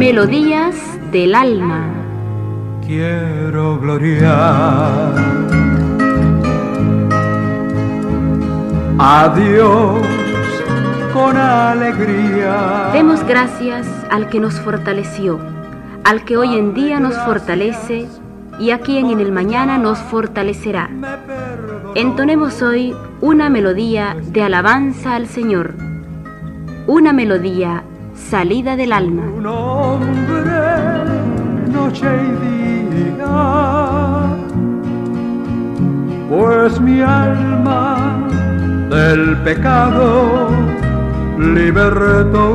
Melodías del alma. Quiero gloriar a Dios con alegría. Demos gracias al que nos fortaleció, al que hoy en día nos fortalece y a quien en el mañana nos fortalecerá. Entonemos hoy una melodía de alabanza al Señor, una melodía salida del alma. Un hombre, noche y día, pues mi alma del pecado libertó.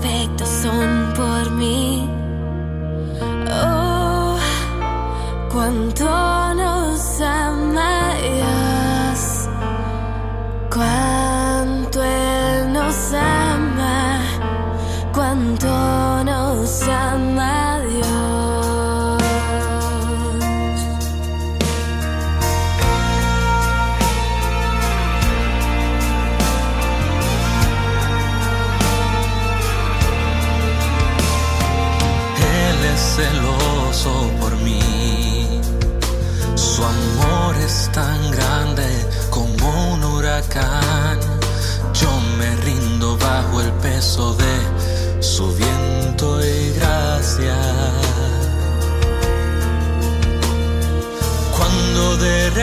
perfectos son por mí. Oh, cuánto nos amas.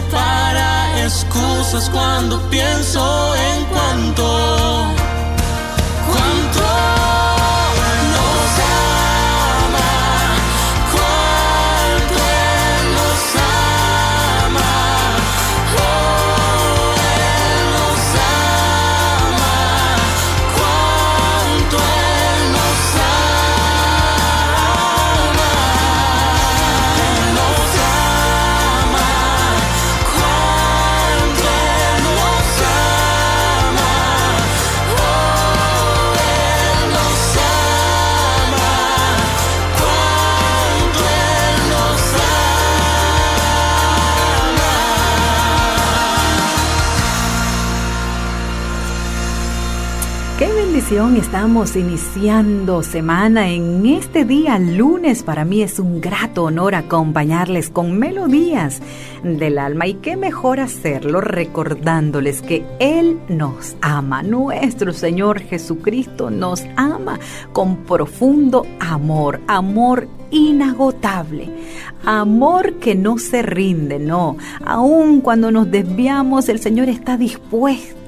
para excusas cuando pienso en cuanto estamos iniciando semana en este día lunes. Para mí es un grato honor acompañarles con melodías del alma y qué mejor hacerlo recordándoles que Él nos ama, nuestro Señor Jesucristo nos ama con profundo amor, amor inagotable, amor que no se rinde, no, aun cuando nos desviamos el Señor está dispuesto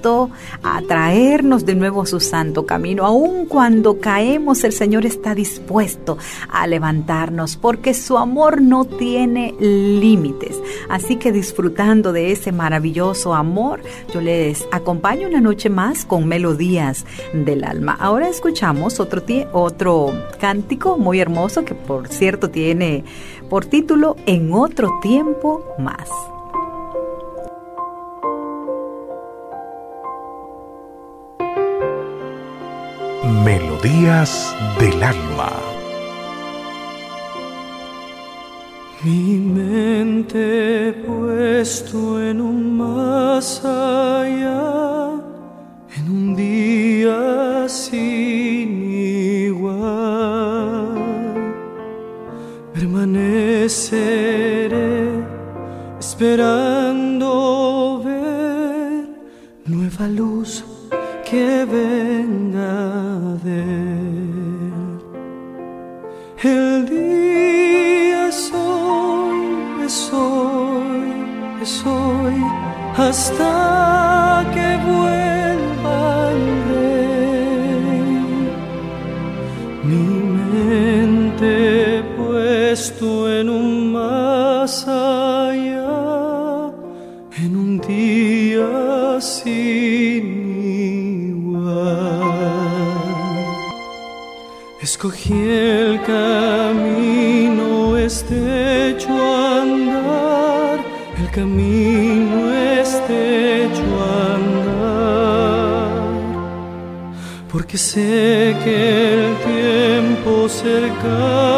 a traernos de nuevo a su santo camino. Aun cuando caemos, el Señor está dispuesto a levantarnos porque su amor no tiene límites. Así que disfrutando de ese maravilloso amor, yo les acompaño una noche más con melodías del alma. Ahora escuchamos otro, otro cántico muy hermoso que por cierto tiene por título En otro tiempo más. Melodías del alma. Mi mente puesto en un más allá, en un día sin Esperar porque sé que el tiempo cercano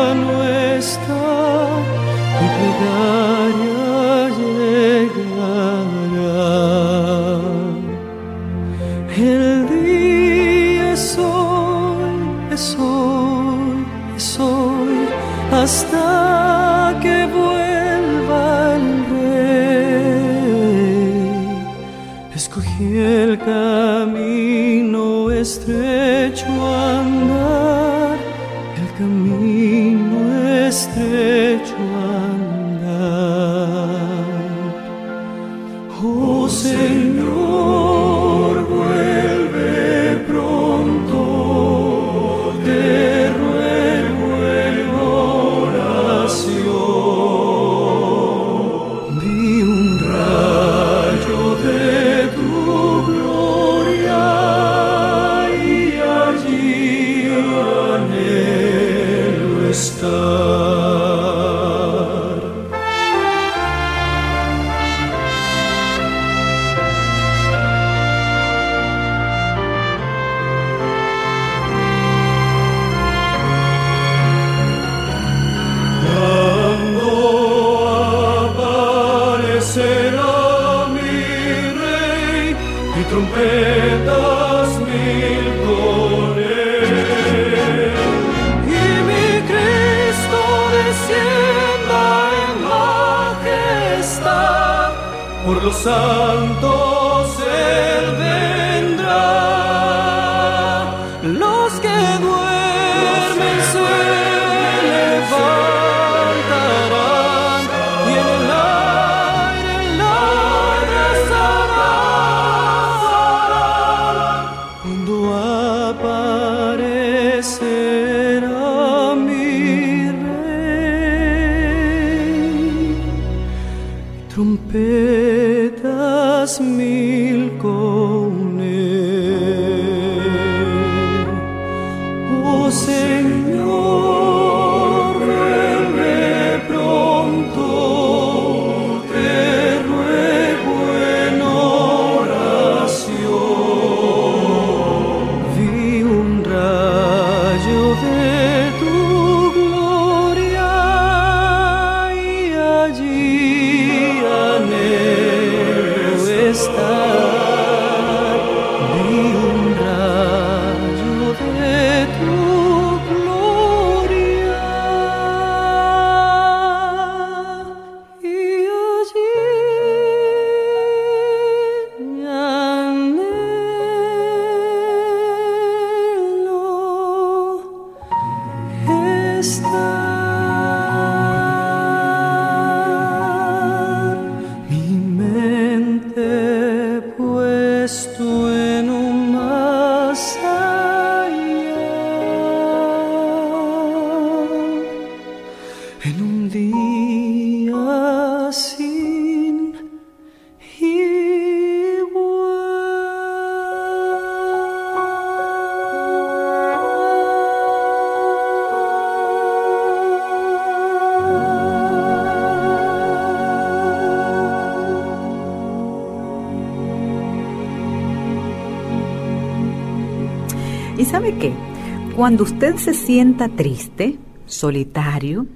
Cuando usted se sienta triste, solitario,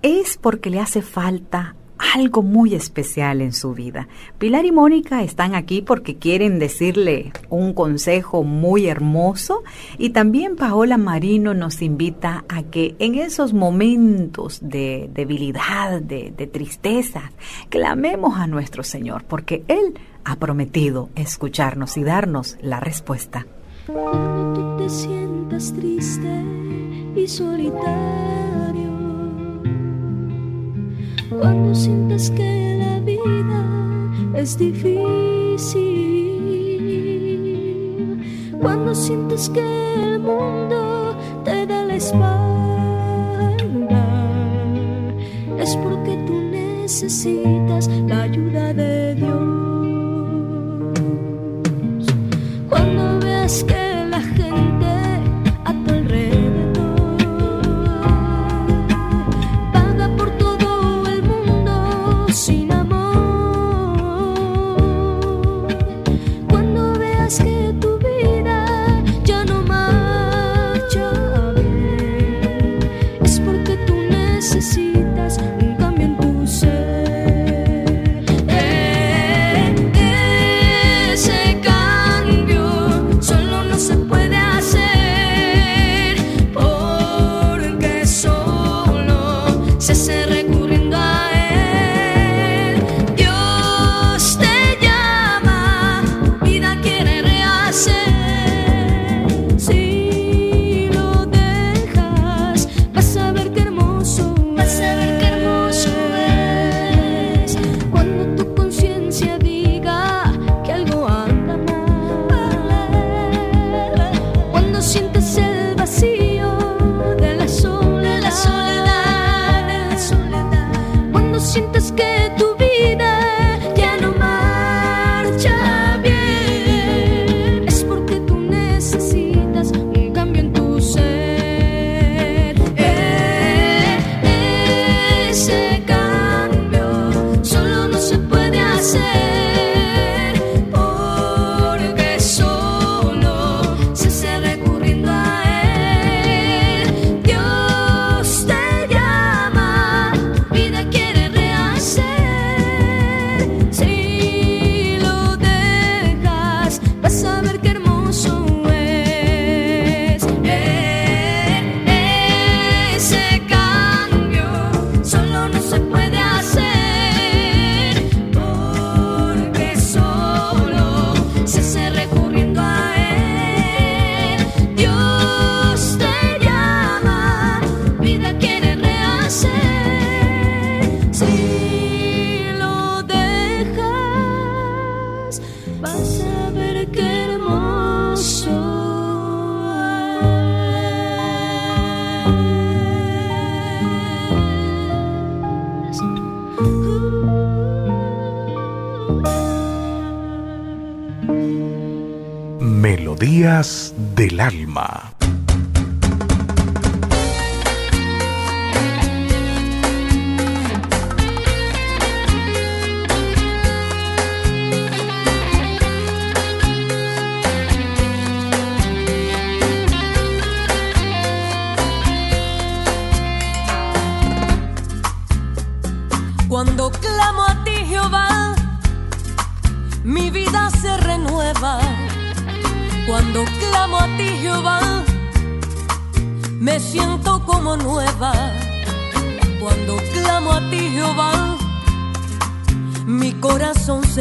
es porque le hace falta algo muy especial en su vida. Pilar y Mónica están aquí porque quieren decirle un consejo muy hermoso y también Paola Marino nos invita a que en esos momentos de debilidad, de, de tristeza, clamemos a nuestro Señor porque Él ha prometido escucharnos y darnos la respuesta. Sientas triste y solitario, cuando sientes que la vida es difícil, cuando sientes que el mundo te da la espalda, es porque tú necesitas la ayuda de Dios. Cuando veas que Del alma.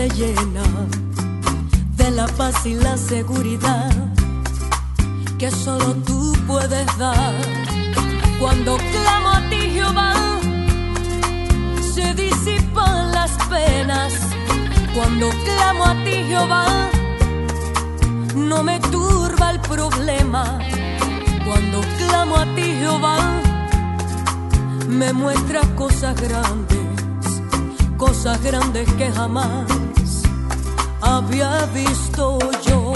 Llena de la paz y la seguridad que solo tú puedes dar. Cuando clamo a ti, Jehová, se disipan las penas. Cuando clamo a ti, Jehová, no me turba el problema. Cuando clamo a ti, Jehová, me muestra cosas grandes, cosas grandes que jamás había visto yo.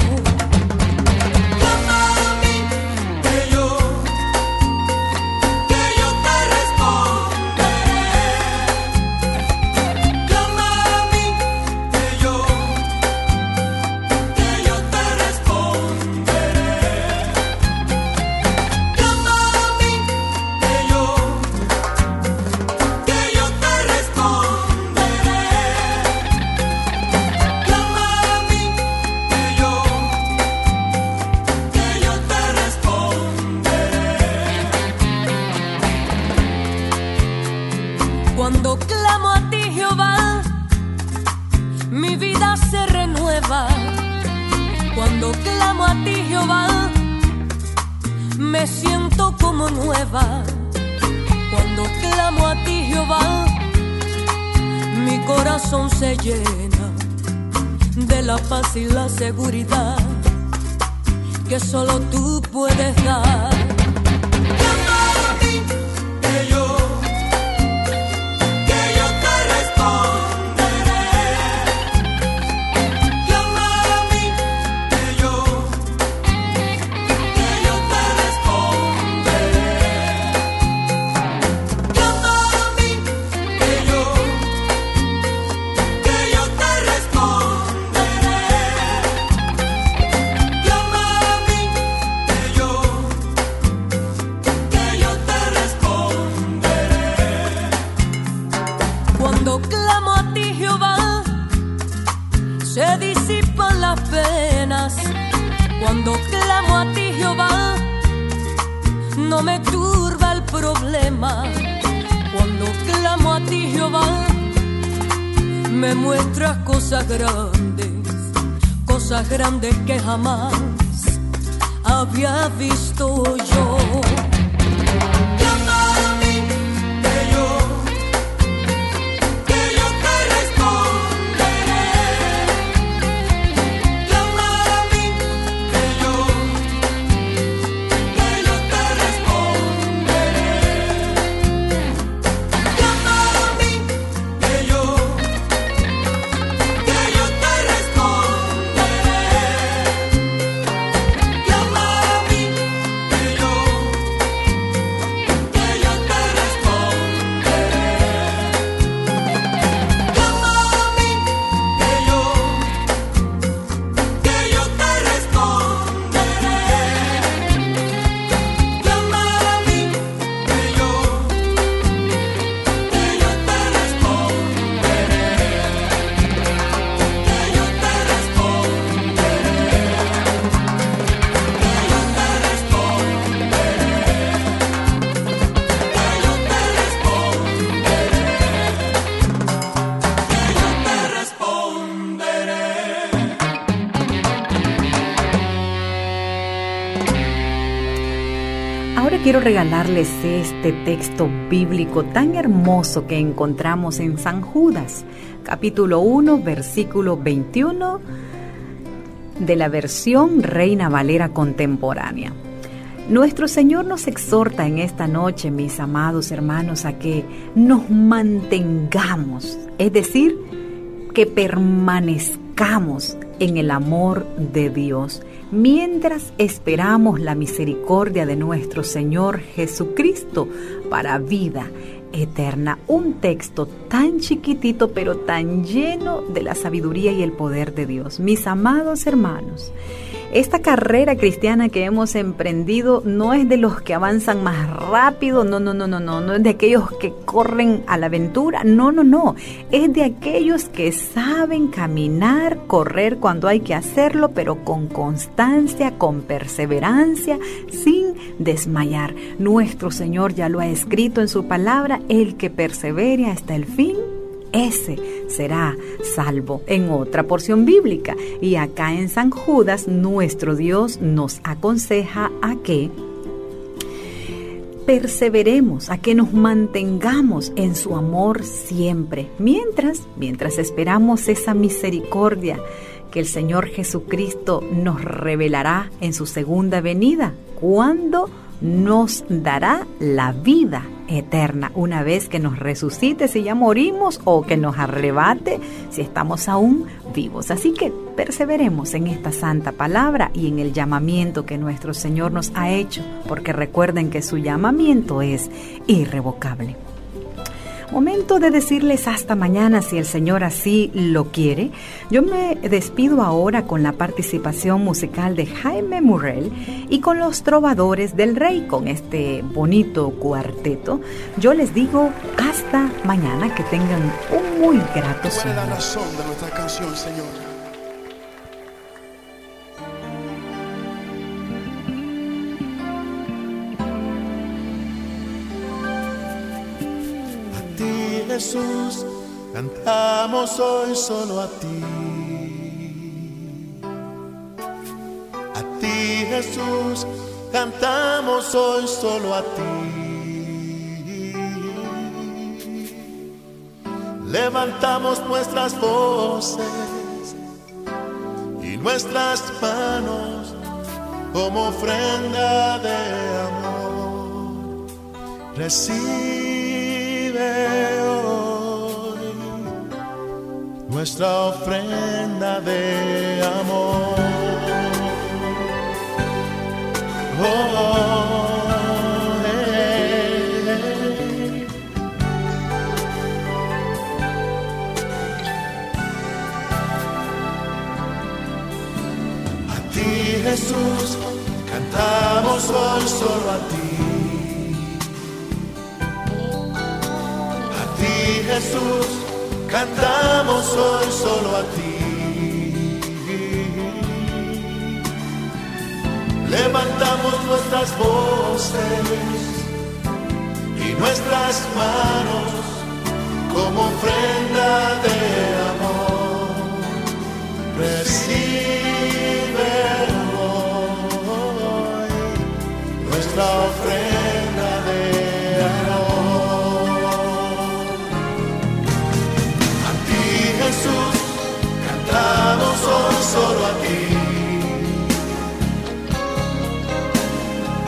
Quiero regalarles este texto bíblico tan hermoso que encontramos en San Judas, capítulo 1, versículo 21 de la versión Reina Valera contemporánea. Nuestro Señor nos exhorta en esta noche, mis amados hermanos, a que nos mantengamos, es decir, que permanezcamos en el amor de Dios mientras esperamos la misericordia de nuestro Señor Jesucristo para vida eterna. Un texto tan chiquitito pero tan lleno de la sabiduría y el poder de Dios. Mis amados hermanos, esta carrera cristiana que hemos emprendido no es de los que avanzan más rápido, no, no, no, no, no, no es de aquellos que corren a la aventura, no, no, no, es de aquellos que saben caminar, correr cuando hay que hacerlo, pero con constancia, con perseverancia, sin desmayar. Nuestro Señor ya lo ha escrito en su palabra, el que persevere hasta el fin ese será salvo en otra porción bíblica. Y acá en San Judas, nuestro Dios nos aconseja a que perseveremos, a que nos mantengamos en su amor siempre, mientras, mientras esperamos esa misericordia que el Señor Jesucristo nos revelará en su segunda venida, cuando nos dará la vida eterna una vez que nos resucite si ya morimos o que nos arrebate si estamos aún vivos. Así que perseveremos en esta santa palabra y en el llamamiento que nuestro Señor nos ha hecho, porque recuerden que su llamamiento es irrevocable. Momento de decirles hasta mañana si el Señor así lo quiere. Yo me despido ahora con la participación musical de Jaime Murrell y con los trovadores del rey, con este bonito cuarteto. Yo les digo hasta mañana, que tengan un muy grato ¿Cuál es la sueño. razón de nuestra canción, Señor? Jesús, cantamos hoy solo a ti. A ti, Jesús, cantamos hoy solo a ti. Levantamos nuestras voces y nuestras manos como ofrenda de amor. Nuestra ofrenda de amor. Oh, hey. A ti Jesús, cantamos hoy solo a ti. A ti Jesús, cantamos hoy solo a ti. Levantamos nuestras voces y nuestras manos como ofrenda de amor. Recibe hoy nuestra ofrenda solo a ti.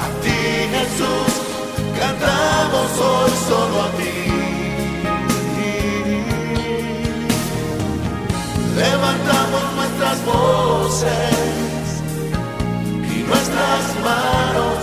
A ti Jesús, cantamos hoy solo a ti. Levantamos nuestras voces y nuestras manos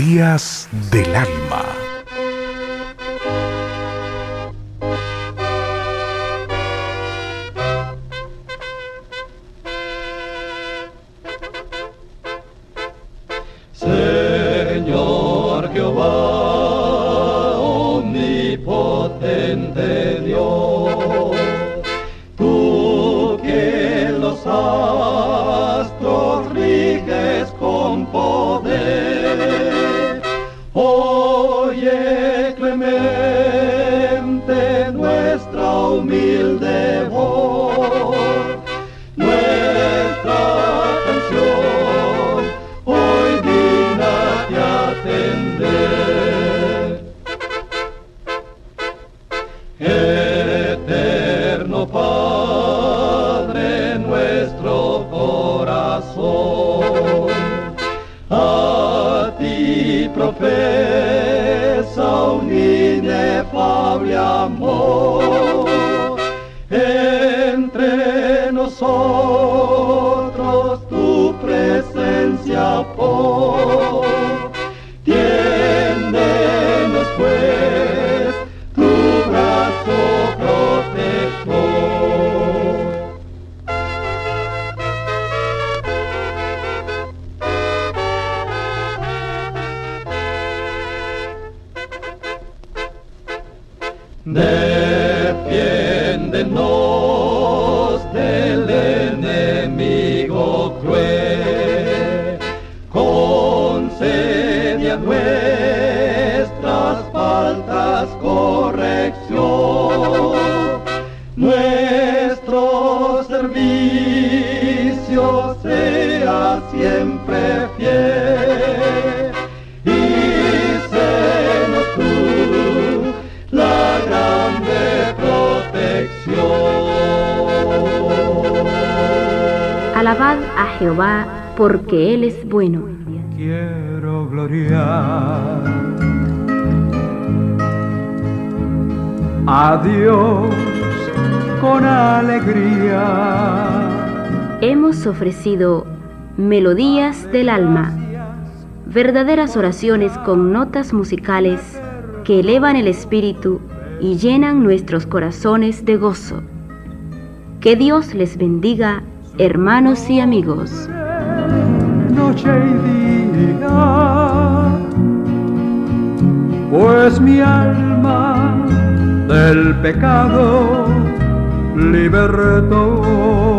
Melodías del alma. Señor Jehová, omnipotente Alabad a Jehová, porque Él es bueno. quiero gloriar a Dios con alegría. Hemos ofrecido Melodías del Alma, verdaderas oraciones con notas musicales que elevan el espíritu y llenan nuestros corazones de gozo. Que Dios les bendiga, hermanos y amigos. noche y día, pues mi alma del pecado libertó.